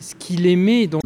ce qu'il aimait dans